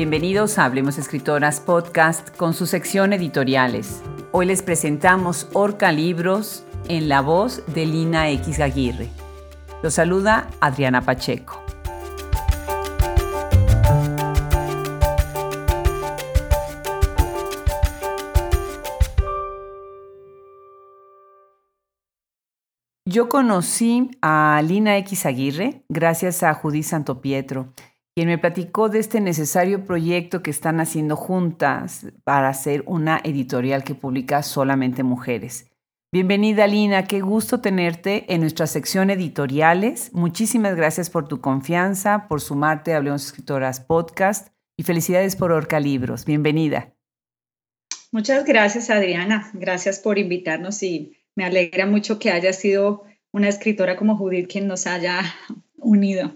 Bienvenidos a Hablemos Escritoras Podcast con su sección editoriales. Hoy les presentamos Orca Libros en la voz de Lina X Aguirre. Los saluda Adriana Pacheco. Yo conocí a Lina X Aguirre gracias a Judith Santopietro, quien me platicó de este necesario proyecto que están haciendo juntas para hacer una editorial que publica solamente mujeres. Bienvenida Lina, qué gusto tenerte en nuestra sección editoriales. Muchísimas gracias por tu confianza, por sumarte a Hablemos Escritoras Podcast y felicidades por Orca Libros. Bienvenida. Muchas gracias Adriana, gracias por invitarnos y me alegra mucho que haya sido una escritora como Judith quien nos haya unido.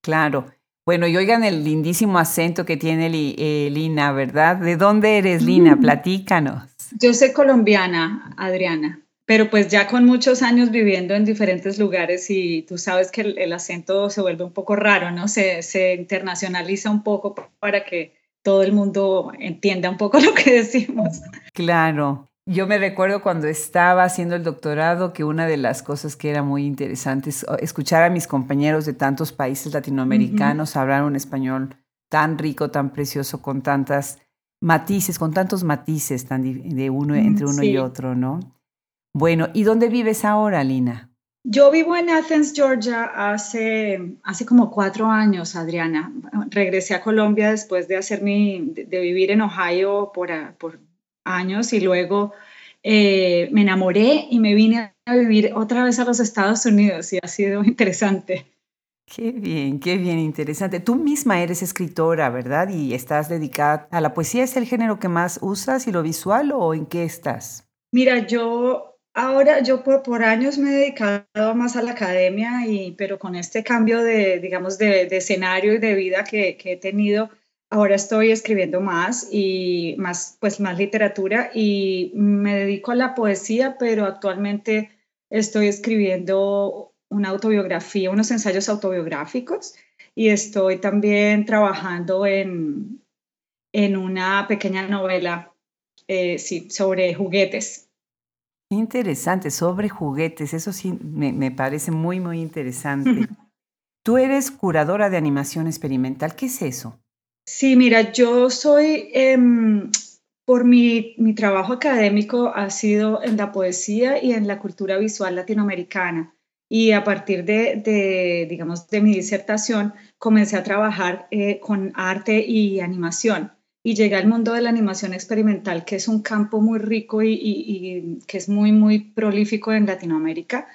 Claro. Bueno, y oigan el lindísimo acento que tiene eh, Lina, ¿verdad? ¿De dónde eres, Lina? Mm. Platícanos. Yo soy colombiana, Adriana, pero pues ya con muchos años viviendo en diferentes lugares y tú sabes que el, acento se vuelve un poco raro, ¿no? Se, se internacionaliza un poco para que todo el mundo entienda un poco lo que decimos. Claro. Yo me recuerdo cuando estaba haciendo el doctorado que una de las cosas que era muy interesante es escuchar a mis compañeros de tantos países latinoamericanos hablar un español tan rico, tan precioso, con tantas matices, con tantos matices tan de uno, entre uno y otro, ¿no? Bueno, ¿y dónde vives ahora, Lina? Yo vivo en Athens, Georgia, hace, hace como cuatro años, Adriana. Regresé a Colombia después de, hacer mi, de, vivir en Ohio por, por años y luego eh, me enamoré y me vine a vivir otra vez a los Estados Unidos y ha sido interesante. Qué bien, qué bien, interesante. Tú misma eres escritora, ¿verdad? Y estás dedicada a la poesía. ¿Es el género que más usas y lo visual o en qué estás? Mira, yo ahora, yo por, por años me he dedicado más a la academia, y, pero con este cambio de, digamos, de, de escenario y de vida que, que he tenido, Ahora estoy escribiendo más y más, pues más literatura y me dedico a la poesía, pero actualmente estoy escribiendo una autobiografía, unos ensayos autobiográficos y estoy también trabajando en, en una pequeña novela eh, sí, sobre juguetes. Interesante, sobre juguetes, eso sí me, me parece muy, muy interesante. Tú eres curadora de animación experimental, ¿qué es eso? Sí, mira, yo soy, em, por mi, trabajo académico ha sido en la poesía y en la cultura visual latinoamericana. Y a partir de, digamos, de mi disertación, comencé a trabajar eh, con arte y animación. Y llegué al mundo de la animación experimental, que es un campo muy rico y, que es muy, muy prolífico en Latinoamérica,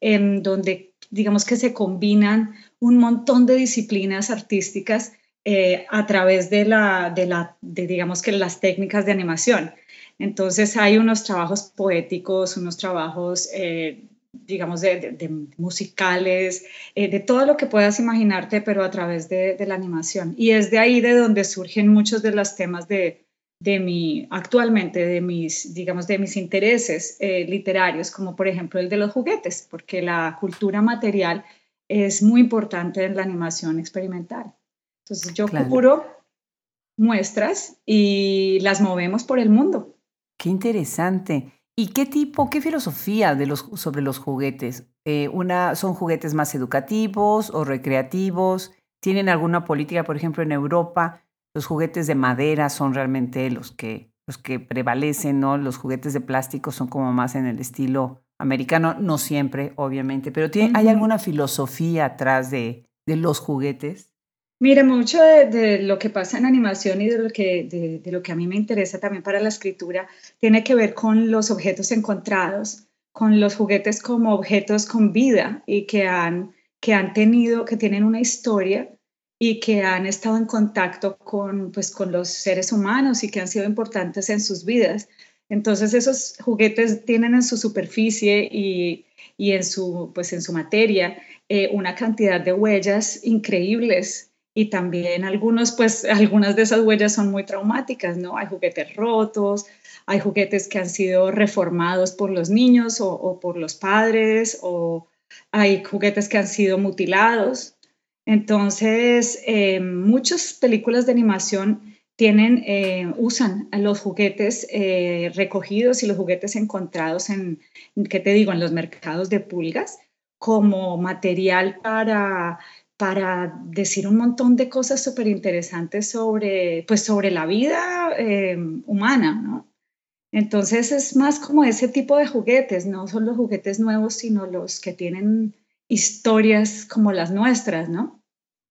en donde, digamos, que se combinan un montón de disciplinas artísticas eh, a través de, la, de, la, de, digamos que las técnicas de animación. Entonces hay unos trabajos poéticos, unos trabajos, eh, digamos, de, musicales, eh, de todo lo que puedas imaginarte, pero a través de, la animación. Y es de ahí de donde surgen muchos de los temas de, de mi, actualmente, de mis, digamos, de mis intereses literarios, como por ejemplo el de los juguetes, porque la cultura material es muy importante en la animación experimental. Entonces yo curo muestras y las movemos por el mundo. Qué interesante. ¿Y qué tipo, qué filosofía de los, sobre los juguetes? Eh, una, ¿Son juguetes más educativos o recreativos? ¿Tienen alguna política, por ejemplo, en Europa? Los juguetes de madera son realmente los que, los que prevalecen, ¿no? Los juguetes de plástico son como más en el estilo americano, no siempre, obviamente, pero ¿hay alguna filosofía atrás de, de los juguetes? Mira, mucho de, lo que pasa en animación y de lo, que, de, lo que a mí me interesa también para la escritura tiene que ver con los objetos encontrados, con los juguetes como objetos con vida y que han, que han tenido, que tienen una historia y que han estado en contacto con, pues, con los seres humanos y que han sido importantes en sus vidas. Entonces esos juguetes tienen en su superficie y, y en, su, pues, en su materia eh, una cantidad de huellas increíbles y también algunos, pues algunas de esas huellas son muy traumáticas, ¿no? Hay juguetes rotos, hay juguetes que han sido reformados por los niños o, por los padres, o hay juguetes que han sido mutilados. Entonces, eh, muchas películas de animación tienen, eh, usan los juguetes eh, recogidos y los juguetes encontrados en, ¿qué te digo?, en los mercados de pulgas como material para, para decir un montón de cosas súper interesantes sobre, pues sobre la vida humana, ¿no? Entonces es más como ese tipo de juguetes, no son los juguetes nuevos, sino los que tienen historias como las nuestras, ¿no?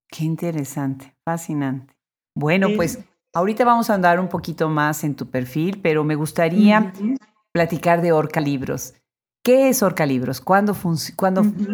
Qué interesante, fascinante. Bueno, pues ahorita vamos a andar un poquito más en tu perfil, pero me gustaría platicar de Orca Libros. ¿Qué es Orca Libros? ¿Cuándo,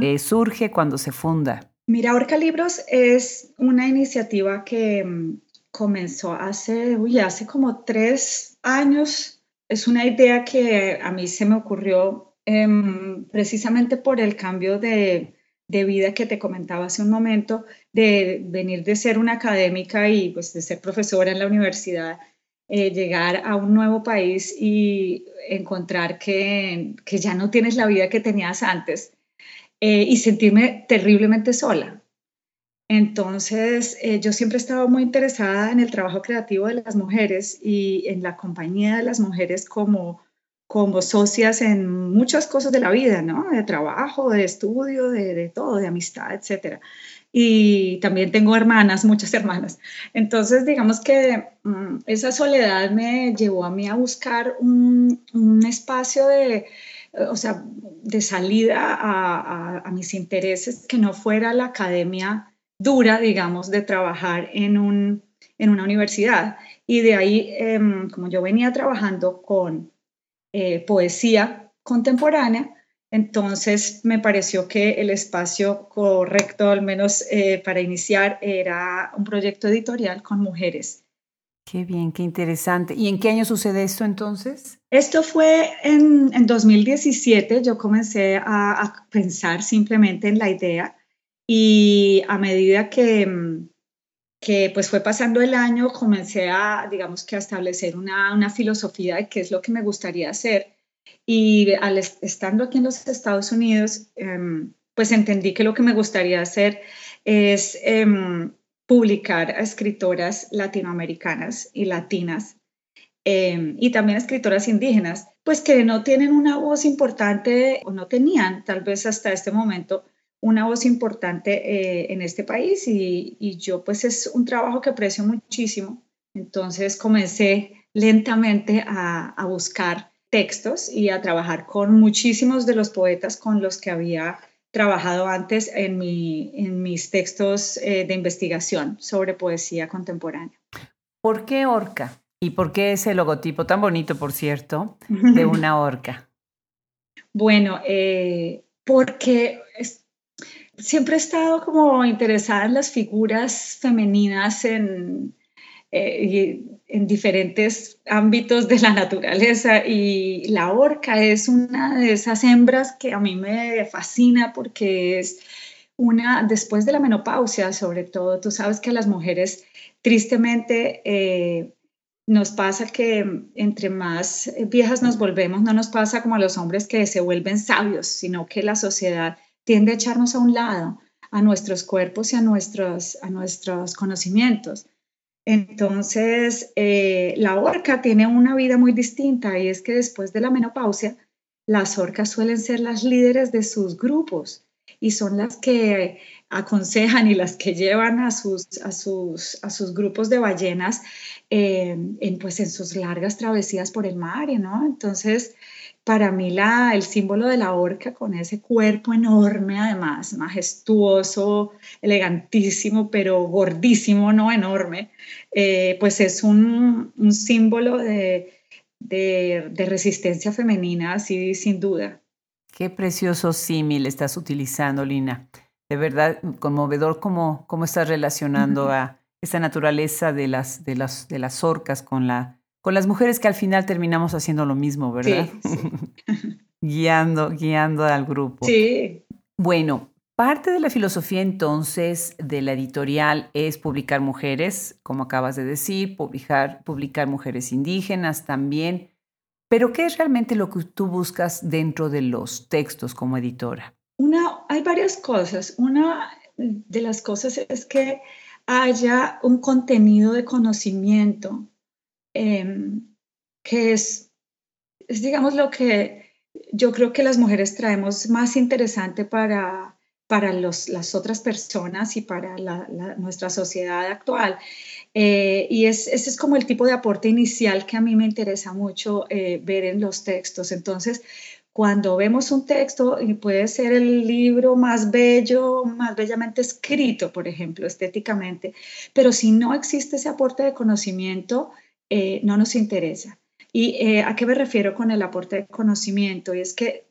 eh, surge? ¿Cuándo se funda? Mira, Orca Libros es una iniciativa que mm, comenzó hace, uy, hace como tres años. Es una idea que a mí se me ocurrió em, precisamente por el cambio de, vida que te comentaba hace un momento, de venir de ser una académica y pues de ser profesora en la universidad, eh, llegar a un nuevo país y encontrar que, ya no tienes la vida que tenías antes eh, y sentirme terriblemente sola. Entonces, eh, yo siempre he estado muy interesada en el trabajo creativo de las mujeres y en la compañía de las mujeres como, como socias en muchas cosas de la vida, ¿no? De trabajo, de estudio, de, todo, de amistad, etc. Y también tengo hermanas, muchas hermanas. Entonces, digamos que mm, esa soledad me llevó a mí a buscar un, espacio de, o sea, de salida a, mis intereses que no fuera la academia dura, digamos, de trabajar en, un, en una universidad. Y de ahí, em, como yo venía trabajando con eh, poesía contemporánea, entonces me pareció que el espacio correcto, al menos eh, para iniciar, era un proyecto editorial con mujeres. Qué bien, qué interesante. ¿Y en qué año sucede esto entonces? Esto fue en, en 2017. Yo comencé a, a, pensar simplemente en la idea y a medida que, mm, que pues fue pasando el año, comencé a, digamos que a establecer una, una filosofía de qué es lo que me gustaría hacer. Y al estando aquí en los Estados Unidos, em, pues entendí que lo que me gustaría hacer es em, publicar a escritoras latinoamericanas y latinas em, y también escritoras indígenas, pues que no tienen una voz importante o no tenían tal vez hasta este momento una voz importante eh, en este país y, yo pues es un trabajo que aprecio muchísimo. Entonces comencé lentamente a, buscar textos y a trabajar con muchísimos de los poetas con los que había trabajado antes en, mi, en mis textos eh, de investigación sobre poesía contemporánea. ¿Por qué orca? ¿Y por qué ese logotipo tan bonito, por cierto, de una orca? bueno, eh, porque siempre he estado como interesada en las figuras femeninas en, eh, en diferentes ámbitos de la naturaleza y la orca es una de esas hembras que a mí me fascina porque es una, después de la menopausia sobre todo, tú sabes que a las mujeres tristemente eh, nos pasa que entre más viejas nos volvemos, no nos pasa como a los hombres que se vuelven sabios, sino que la sociedad tiende a echarnos a un lado, a nuestros cuerpos y a nuestros, a nuestros conocimientos. Entonces, eh, la orca tiene una vida muy distinta y es que después de la menopausia, las orcas suelen ser las líderes de sus grupos y son las que aconsejan y las que llevan a sus, a sus, a sus grupos de ballenas eh, en, pues, en sus largas travesías por el mar, ¿no? Entonces, para mí la, el símbolo de la orca con ese cuerpo enorme, además, majestuoso, elegantísimo, pero gordísimo, no enorme, eh, pues es un, símbolo de, resistencia femenina, así sin duda. Qué precioso símil estás utilizando, Lina. De verdad, conmovedor cómo, cómo estás relacionando a esa naturaleza de las, de, las, de las orcas con la con las mujeres que al final terminamos haciendo lo mismo, ¿verdad? Sí, guiando, guiando al grupo. Sí. Bueno, parte de la filosofía entonces de la editorial es publicar mujeres, como acabas de decir, publicar, publicar mujeres indígenas también. Pero ¿qué es realmente lo que tú buscas dentro de los textos como editora? Una, hay varias cosas. Una de las cosas es que haya un contenido de conocimiento em, que es, es, digamos, lo que yo creo que las mujeres traemos más interesante para, para los, las otras personas y para nuestra sociedad actual. Eh, y es, ese es como el tipo de aporte inicial que a mí me interesa mucho eh, ver en los textos. Entonces, cuando vemos un texto, y puede ser el libro más bello, más bellamente escrito, por ejemplo, estéticamente, pero si no existe ese aporte de conocimiento, eh, no nos interesa. ¿Y eh, a qué me refiero con el aporte de conocimiento? Y es que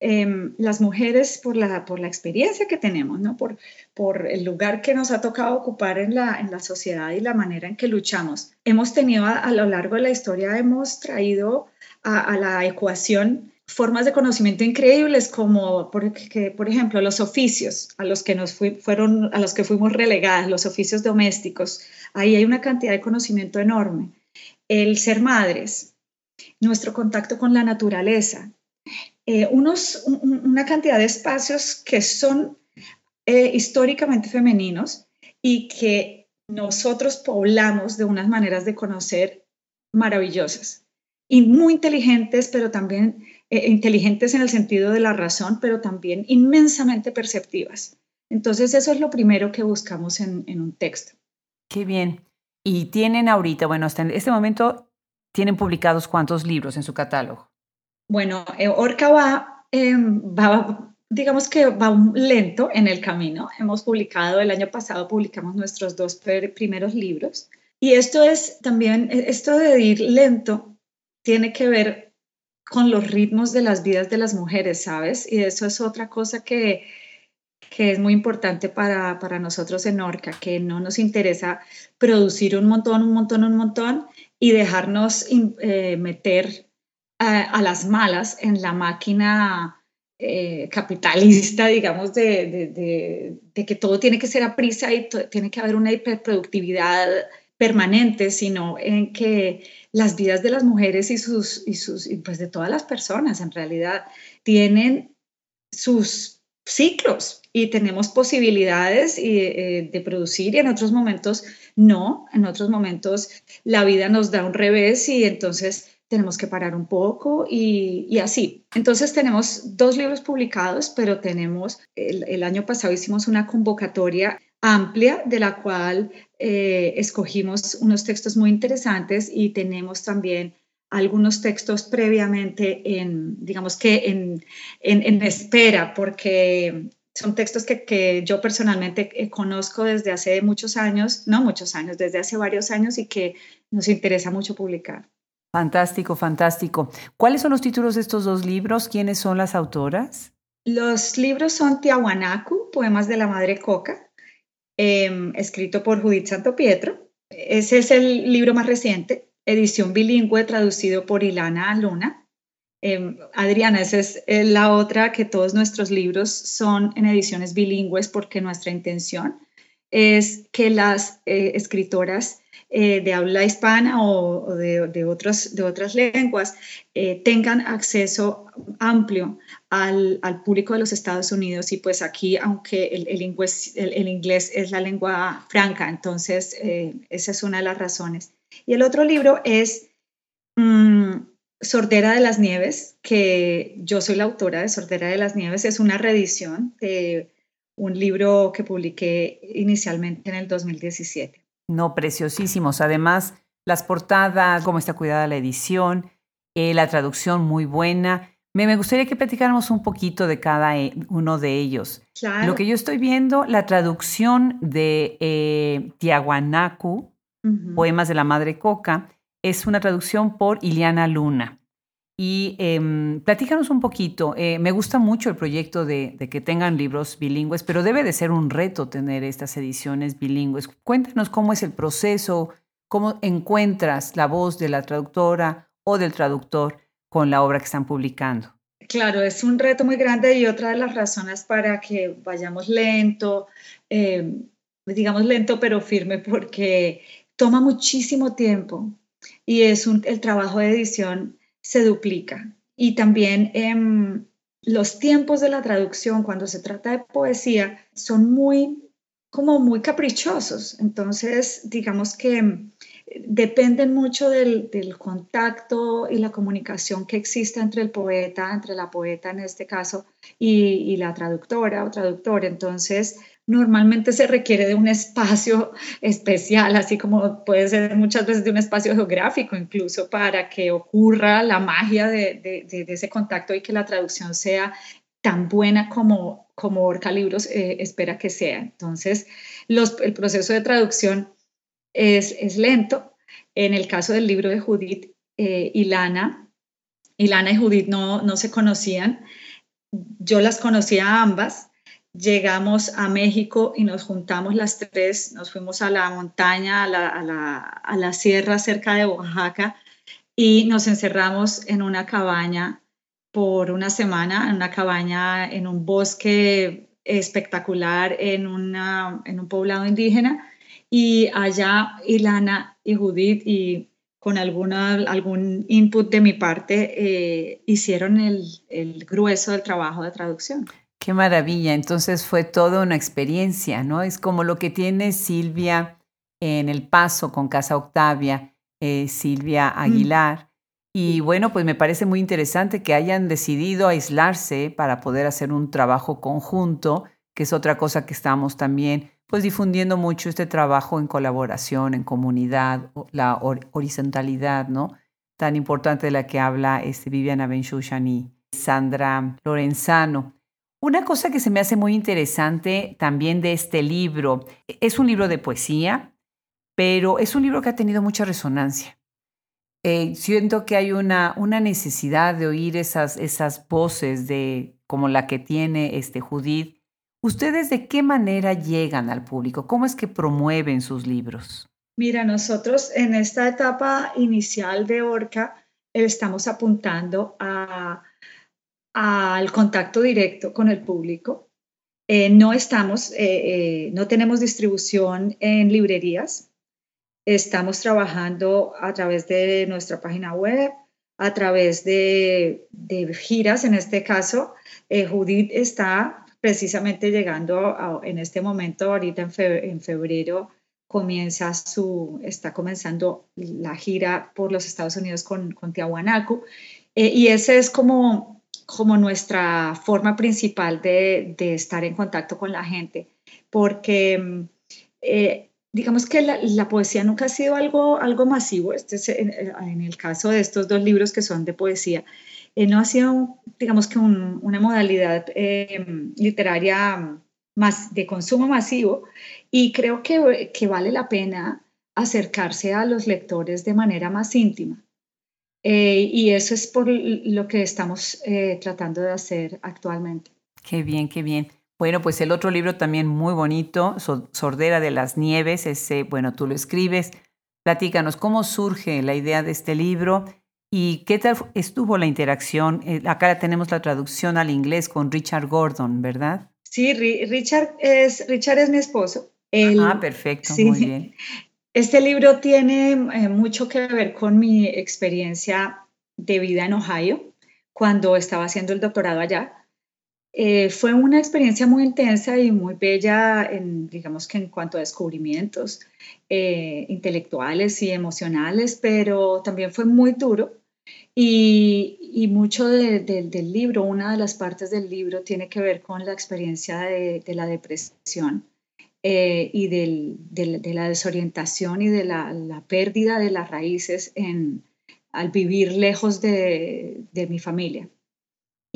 em, las mujeres, por la, por la experiencia que tenemos, ¿no? por, por el lugar que nos ha tocado ocupar en la, en la sociedad y la manera en que luchamos, hemos tenido a, lo largo de la historia, hemos traído a, a la ecuación formas de conocimiento increíbles como porque, por ejemplo los oficios a los que nos fueron a los que fuimos relegadas los oficios domésticos ahí hay una cantidad de conocimiento enorme el ser madres nuestro contacto con la naturaleza eh, unos una cantidad de espacios que son eh, históricamente femeninos y que nosotros poblamos de unas maneras de conocer maravillosas y muy inteligentes pero también eh, inteligentes en el sentido de la razón, pero también inmensamente perceptivas. Entonces, eso es lo primero que buscamos en, un texto. Qué bien. Y tienen ahorita, bueno, hasta en este momento, ¿tienen publicados cuántos libros en su catálogo? Bueno, eh, Orca va, em, va, digamos que va lento en el camino. Hemos publicado, el año pasado publicamos nuestros dos primeros libros. Y esto es también, e, esto de ir lento tiene que ver con los ritmos de las vidas de las mujeres, ¿sabes? Y eso es otra cosa que, que es muy importante para, para, nosotros en Orca, que no nos interesa producir un montón, un montón, un montón y dejarnos eh, meter a, las malas en la máquina eh, capitalista, digamos, de, de, de, que todo tiene que ser a prisa y tiene que haber una hiperproductividad permanente, sino en que las vidas de las mujeres y sus, y sus, pues de todas las personas en realidad tienen sus ciclos y tenemos posibilidades eh, de producir y en otros momentos no, en otros momentos la vida nos da un revés y entonces tenemos que parar un poco y, así. Entonces tenemos dos libros publicados, pero tenemos, el, el año pasado hicimos una convocatoria amplia de la cual eh, escogimos unos textos muy interesantes y tenemos también algunos textos previamente en, digamos que en, en, espera, porque son textos que, que, yo personalmente eh, conozco desde hace muchos años, no muchos años, desde hace varios años y que nos interesa mucho publicar. Fantástico, fantástico. ¿Cuáles son los títulos de estos dos libros? ¿Quiénes son las autoras? Los libros son Tiahuanacu, Poemas de la Madre Coca, Em, escrito por Judith Santo Pietro. Ese es el libro más reciente, edición bilingüe traducido por Ilana Luna. Em, Adriana, esa es eh, la otra que todos nuestros libros son en ediciones bilingües porque nuestra intención es que las eh, escritoras eh, de habla hispana o, de, de, otras lenguas eh, tengan acceso amplio al, público de los Estados Unidos y pues aquí, aunque el, inglés, es la lengua franca, entonces eh, esa es una de las razones. Y el otro libro es mm, Sordera de las Nieves, que yo soy la autora de Sordera de las Nieves, es una reedición de un libro que publiqué inicialmente en el 2017. No, preciosísimos. Además, las portadas, cómo está cuidada la edición, eh, la traducción muy buena. Me, gustaría que platicáramos un poquito de cada eh, uno de ellos. Lo que yo estoy viendo, la traducción de eh, Tiahuanacu, Poemas de la Madre Coca, es una traducción por Iliana Luna. Y eh, platícanos un poquito, eh, me gusta mucho el proyecto de, que tengan libros bilingües, pero debe de ser un reto tener estas ediciones bilingües. Cuéntanos cómo es el proceso, cómo encuentras la voz de la traductora o del traductor con la obra que están publicando. Claro, es un reto muy grande y otra de las razones para que vayamos lento, eh, digamos lento pero firme, porque toma muchísimo tiempo y es el trabajo de edición se duplica. Y también em, los tiempos de la traducción, cuando se trata de poesía, son muy como muy caprichosos. Entonces, digamos que dependen mucho del, contacto y la comunicación que existe entre el poeta, entre la poeta en este caso, y, la traductora o traductor. Entonces, normalmente se requiere de un espacio especial, así como puede ser muchas veces de un espacio geográfico incluso, para que ocurra la magia de, ese contacto y que la traducción sea tan buena como, como Orca Libros eh, espera que sea. Entonces, el proceso de traducción es, lento. En el caso del libro de Judith eh, y Lana, y Lana y Judith no, no se conocían. Yo las conocía a ambas. Llegamos a México y nos juntamos las tres, nos fuimos a la montaña, a la, a la, a la sierra cerca de Oaxaca y nos encerramos en una cabaña por una semana, en una cabaña en un bosque espectacular en, una, en un poblado indígena y allá Ilana y Judith y con alguna, algún input de mi parte eh, hicieron el, el grueso del trabajo de traducción. Qué maravilla, entonces fue toda una experiencia, ¿no? Es como lo que tiene Silvia en el paso con Casa Octavia, eh, Silvia mm. Aguilar. Y bueno, pues me parece muy interesante que hayan decidido aislarse para poder hacer un trabajo conjunto, que es otra cosa que estamos también pues difundiendo mucho este trabajo en colaboración, en comunidad, la horizontalidad, ¿no? Tan importante de la que habla este Viviana Benchushan y Sandra Lorenzano. Una cosa que se me hace muy interesante también de este libro, es un libro de poesía, pero es un libro que ha tenido mucha resonancia. Eh, siento que hay una, una necesidad de oír esas, esas voces de, como la que tiene este Judith, ¿Ustedes de qué manera llegan al público? ¿Cómo es que promueven sus libros? Mira, nosotros en esta etapa inicial de Orca estamos apuntando al contacto directo con el público. Eh, no estamos, eh, eh, no tenemos distribución en librerías. Estamos trabajando a través de nuestra página web, a través de, giras. En este caso, Judith está precisamente llegando en este momento, ahorita en febrero, comienza su, está comenzando la gira por los Estados Unidos con, con Tiahuanacu. Eh, y esa es como, como nuestra forma principal de, de, estar en contacto con la gente, porque eh, digamos que la, poesía nunca ha sido algo, algo masivo, este en, en, el caso de estos dos libros que son de poesía, eh, no ha sido, digamos que una modalidad eh, literaria más de consumo masivo y creo que, que, vale la pena acercarse a los lectores de manera más íntima. Eh, y eso es por lo que estamos tratando de hacer actualmente. Qué bien, qué bien. Bueno, pues el otro libro también muy bonito, Sordera de las Nieves, ese, bueno, tú lo escribes. Platícanos, ¿cómo surge la idea de este libro? ¿Y qué tal estuvo la interacción? Eh, acá tenemos la traducción al inglés con Richard Gordon, ¿verdad? Sí, Richard es, Richard es mi esposo. ah, perfecto, muy bien. Este libro tiene eh, mucho que ver con mi experiencia de vida en Ohio, cuando estaba haciendo el doctorado allá. Eh, fue una experiencia muy intensa y muy bella, en, digamos que en cuanto a descubrimientos eh, intelectuales y emocionales, pero también fue muy duro. Y, mucho del libro, una de las partes del libro tiene que ver con la experiencia de, la depresión eh, y de la desorientación y de la, pérdida de las raíces al vivir lejos de mi familia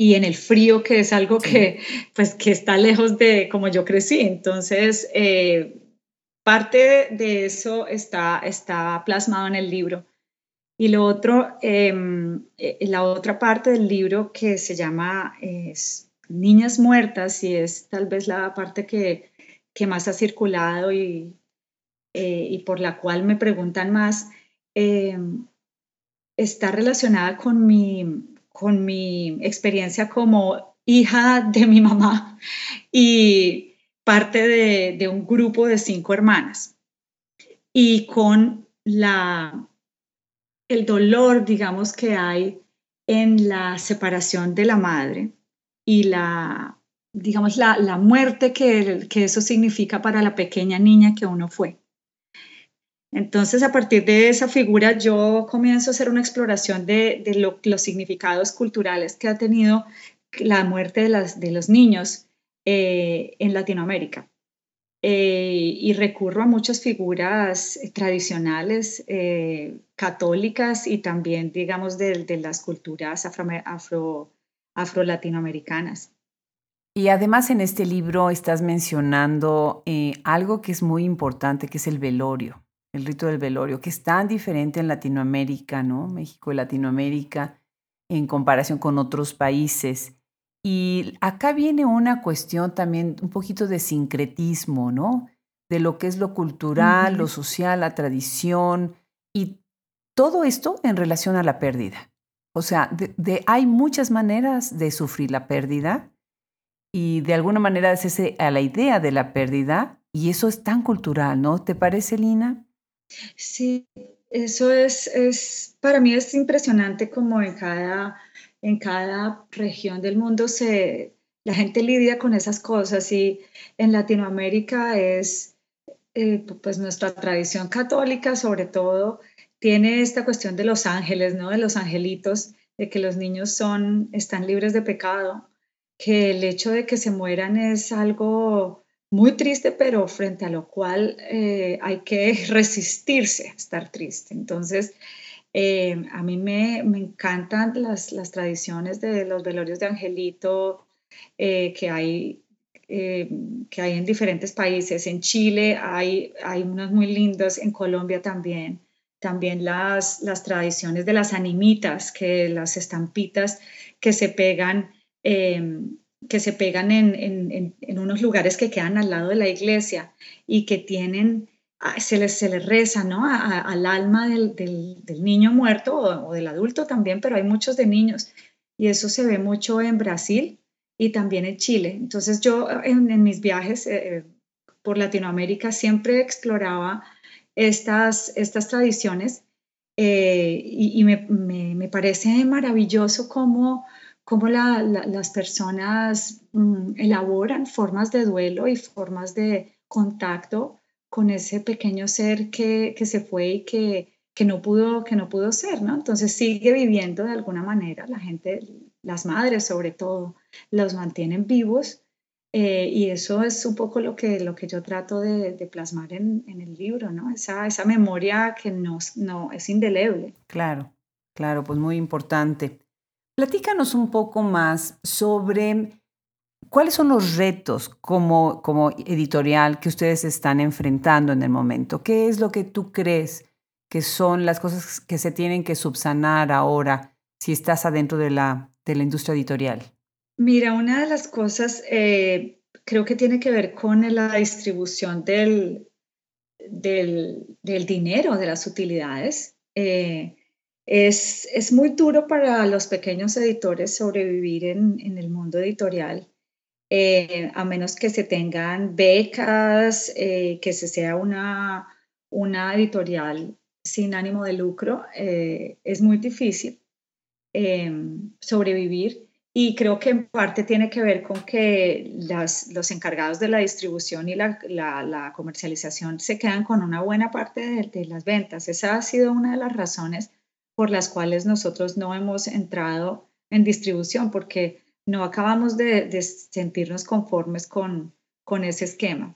y en el frío, que es algo que, pues, está lejos de como yo crecí. Entonces, eh, parte de eso está, plasmado en el libro. Y lo otro, em, eh, la otra parte del libro que se llama Niñas Muertas y es tal vez la parte que, que más ha circulado y, eh, y, por la cual me preguntan más, em, está relacionada con mi, con mi experiencia como hija de mi mamá y parte de, un grupo de cinco hermanas. Y con la, el dolor, digamos, que hay en la separación de la madre y la, digamos, la, la muerte que, que, eso significa para la pequeña niña que uno fue. Entonces, a partir de esa figura, yo comienzo a hacer una exploración de, de los significados culturales que ha tenido la muerte de, las, de los niños eh, en Latinoamérica. Eh, y recurro a muchas figuras tradicionales eh, católicas y también, digamos, de, de las culturas afro, afro, afro, latinoamericanas. Y además en este libro estás mencionando algo que es muy importante, que es el velorio, el rito del velorio, que es tan diferente en Latinoamérica, ¿no? México y Latinoamérica, en comparación con otros países. Y acá viene una cuestión también, un poquito de sincretismo, ¿no? De lo que es lo cultural, lo social, la tradición y todo esto en relación a la pérdida. O sea, de, hay muchas maneras de sufrir la pérdida y de alguna manera es ese, a la idea de la pérdida y eso es tan cultural, ¿no? ¿Te parece, Lina? Sí, eso es, es para mí es impresionante como en cada en cada región del mundo se, la gente lidia con esas cosas y en Latinoamérica es, eh, pues nuestra tradición católica sobre todo tiene esta cuestión de los ángeles, ¿no? De los angelitos, de que los niños son, están libres de pecado, que el hecho de que se mueran es algo muy triste, pero frente a lo cual eh, hay que resistirse a estar triste. Entonces, eh, a mí me, encantan las, tradiciones de los velorios de Angelito eh, que, hay, que hay en diferentes países. En Chile hay, hay unos muy lindos, en Colombia también. También las, las tradiciones de las animitas, que las estampitas que se pegan, em, que se pegan en, en unos lugares que quedan al lado de la iglesia y que tienen se les, se les reza ¿no? al alma del, del, niño muerto o, del adulto también, pero hay muchos de niños y eso se ve mucho en Brasil y también en Chile. Entonces yo en, mis viajes eh, por Latinoamérica siempre exploraba estas, estas tradiciones eh, y, me, me, me, parece maravilloso cómo, cómo la, las personas mm, elaboran formas de duelo y formas de contacto con ese pequeño ser que, se fue y que, que, no pudo, que no pudo ser, ¿no? Entonces sigue viviendo de alguna manera, la gente, las madres sobre todo, los mantienen vivos eh, y eso es un poco lo que, lo que yo trato de, plasmar en, el libro, ¿no? Esa, esa memoria que no, no es indeleble. Claro, claro, pues muy importante. Platícanos un poco más sobre ¿Cuáles son los retos como, como editorial que ustedes están enfrentando en el momento? ¿Qué es lo que tú crees que son las cosas que se tienen que subsanar ahora si estás adentro de la, de la industria editorial? Mira, una de las cosas eh, creo que tiene que ver con la distribución del, del, dinero, de las utilidades. Eh, es, es, muy duro para los pequeños editores sobrevivir en, en el mundo editorial eh, a menos que se tengan becas, eh, que se sea una, una editorial sin ánimo de lucro, eh, es muy difícil em, sobrevivir. Y creo que en parte tiene que ver con que los encargados de la distribución y la, la, comercialización se quedan con una buena parte de, de, las ventas. Esa ha sido una de las razones por las cuales nosotros no hemos entrado en distribución, porque no acabamos de, sentirnos conformes con, con, ese esquema.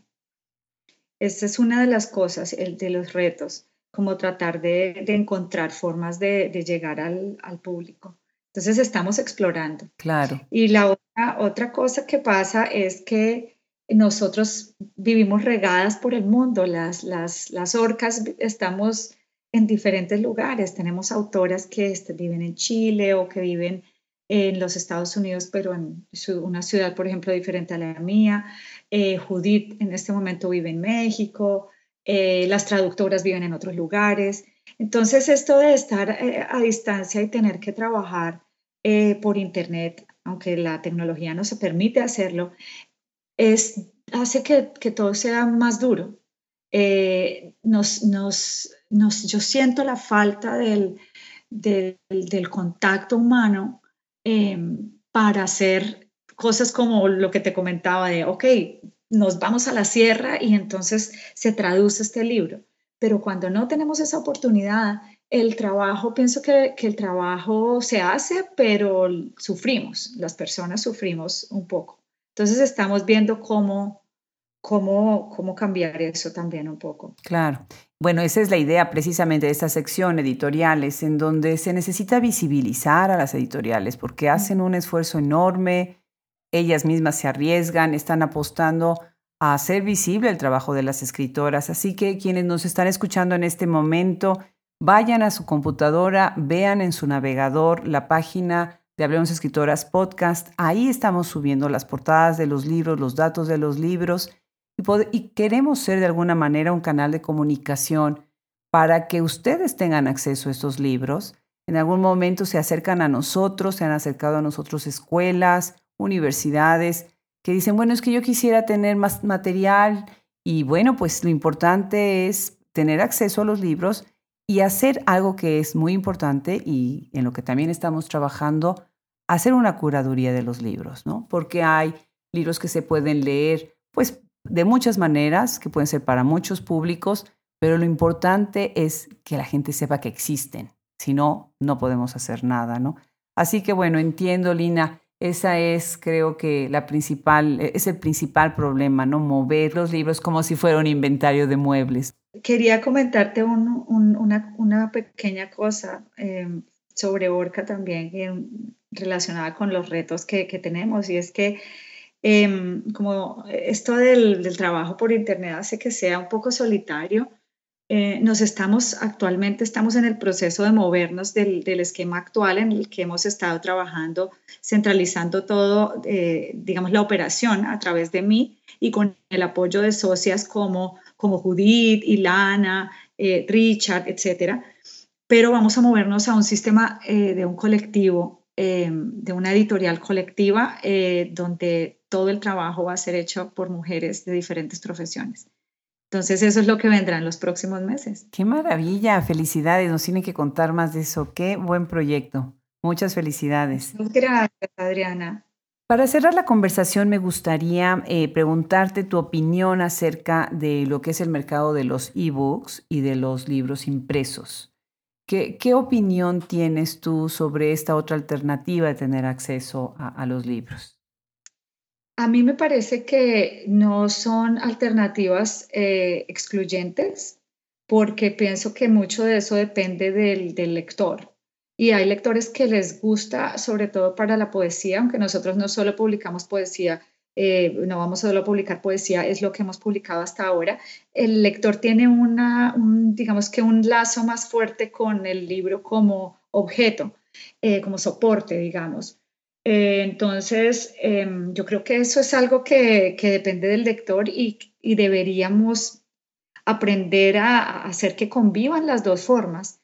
Esta es una de las cosas, el de los retos, como tratar de, encontrar formas de, llegar al, público. Entonces estamos explorando. Claro. Y la otra, otra cosa que pasa es que nosotros vivimos regadas por el mundo, las, las, las orcas estamos en diferentes lugares. Tenemos autoras que este, viven en Chile o que viven en los Estados Unidos, pero en una ciudad, por ejemplo, diferente a la mía. Eh, Judith en este momento vive en México, eh, las traductoras viven en otros lugares. Entonces, esto de estar eh, a distancia y tener que trabajar por Internet, aunque la tecnología no se permite hacerlo, es, hace que, que todo sea más duro. Nos, nos, nos, yo siento la falta del, del, contacto humano Em, para hacer cosas como lo que te comentaba de, ok, nos vamos a la sierra y entonces se traduce este libro. Pero cuando no tenemos esa oportunidad, el trabajo, pienso que, el trabajo se hace, pero sufrimos, las personas sufrimos un poco. Entonces estamos viendo cómo, cómo, cómo cambiar eso también un poco. Claro. Bueno, esa es la idea precisamente de esta sección editoriales, en donde se necesita visibilizar a las editoriales, porque hacen un esfuerzo enorme, ellas mismas se arriesgan, están apostando a hacer visible el trabajo de las escritoras. Así que quienes nos están escuchando en este momento, vayan a su computadora, vean en su navegador la página de Hablemos Escritoras Podcast. Ahí estamos subiendo las portadas de los libros, los datos de los libros y, queremos ser de alguna manera un canal de comunicación para que ustedes tengan acceso a estos libros. En algún momento se acercan a nosotros, se han acercado a nosotros escuelas, universidades que dicen, bueno, es que yo quisiera tener más material y bueno, pues lo importante es tener acceso a los libros y hacer algo que es muy importante y en lo que también estamos trabajando, hacer una curaduría de los libros, ¿no? Porque hay libros que se pueden leer, pues, de muchas maneras, que pueden ser para muchos públicos, pero lo importante es que la gente sepa que existen. Si no, no podemos hacer nada, ¿no? Así que bueno, entiendo, Lina, esa es, creo que, la principal, e, es el principal problema, ¿no? Mover los libros como si fuera un inventario de muebles. Quería comentarte una, pequeña cosa em, sobre Orca también, relacionada con los retos que, tenemos, y es que em, como esto del, del trabajo por Internet hace que sea un poco solitario, eh, nos estamos actualmente, estamos en el proceso de movernos del, esquema actual en el que hemos estado trabajando, centralizando todo, eh, digamos, la operación a través de mí y con el apoyo de socias como, como Judith, Ilana, eh, Richard, etcétera. Pero vamos a movernos a un sistema de un colectivo, de una editorial colectiva, donde todo el trabajo va a ser hecho por mujeres de diferentes profesiones. Entonces eso es lo que vendrá en los próximos meses. Qué maravilla, felicidades, nos tiene que contar más de eso, qué buen proyecto. Muchas felicidades. Gracias, Adriana. Para cerrar la conversación, me gustaría eh, preguntarte tu opinión acerca de lo que es el mercado de los ebooks y de los libros impresos. ¿Qué, ¿Qué, opinión tienes tú sobre esta otra alternativa de tener acceso a los libros? A mí me parece que no son alternativas eh, excluyentes porque pienso que mucho de eso depende del, lector. Y hay lectores que les gusta, sobre todo para la poesía, aunque nosotros no solo publicamos poesía, eh, no vamos solo a publicar poesía, es lo que hemos publicado hasta ahora. El lector tiene una, digamos que un lazo más fuerte con el libro como objeto, eh, como soporte, digamos. Eh, entonces, em, yo creo que eso es algo que, depende del lector y, deberíamos aprender a, hacer que convivan las dos formas.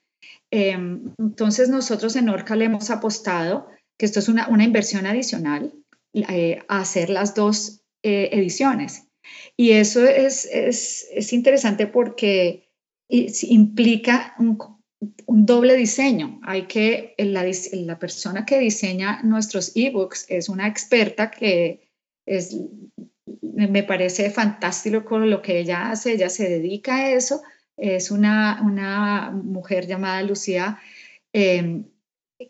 Em, entonces, nosotros en Orca le hemos apostado que esto es una, inversión adicional eh, hacer las dos eh, ediciones. Y eso es, es interesante porque implica un, un doble diseño. Hay que, la, la persona que diseña nuestros ebooks es una experta que es, me parece fantástico con lo que ella hace, ella se dedica a eso, es una, una mujer llamada Lucía em,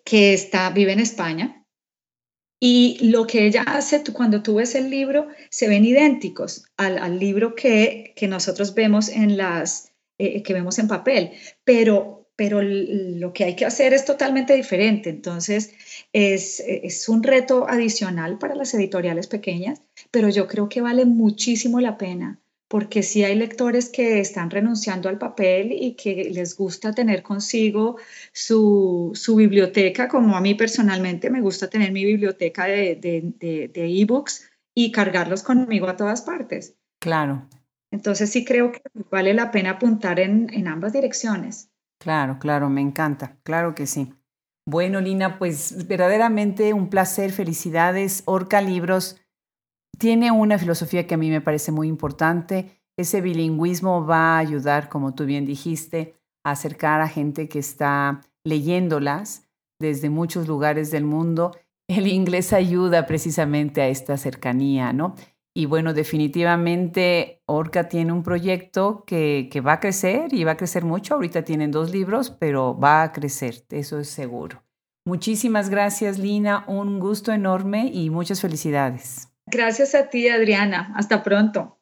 que está, vive en España. Y lo que ella hace, cuando tú ves el libro, se ven idénticos al, libro que, que, nosotros vemos en las, eh, que vemos en papel, pero pero lo que hay que hacer es totalmente diferente. Entonces, es, un reto adicional para las editoriales pequeñas, pero yo creo que vale muchísimo la pena, porque si hay lectores que están renunciando al papel y que les gusta tener consigo su, biblioteca, como a mí personalmente me gusta tener mi biblioteca de, de, ebooks y cargarlos conmigo a todas partes. Claro. Entonces sí creo que vale la pena apuntar en ambas direcciones. Claro, claro, me encanta, claro que sí. Bueno, Lina, pues verdaderamente un placer, felicidades. Orca Libros tiene una filosofía que a mí me parece muy importante. Ese bilingüismo va a ayudar, como tú bien dijiste, a acercar a gente que está leyéndolas desde muchos lugares del mundo. el inglés ayuda precisamente a esta cercanía, ¿no? Y bueno, definitivamente Orca tiene un proyecto que, va a crecer y va a crecer mucho. Ahorita tienen dos libros, pero va a crecer, eso es seguro. Muchísimas gracias, Lina. Un gusto enorme y muchas felicidades. Gracias a ti, Adriana. Hasta pronto.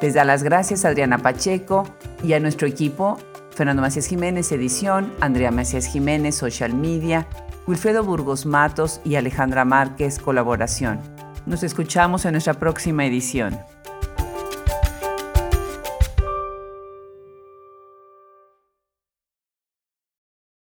Les da las gracias a Adriana Pacheco y a nuestro equipo, Fernando Macías Jiménez, edición, Andrea Macías Jiménez, social media, Wilfredo Burgos Matos y Alejandra Márquez, colaboración. Nos escuchamos en nuestra próxima edición.